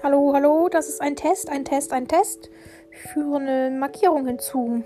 Hallo, hallo, das ist ein Test, ein Test, ein Test. Ich führe eine Markierung hinzu.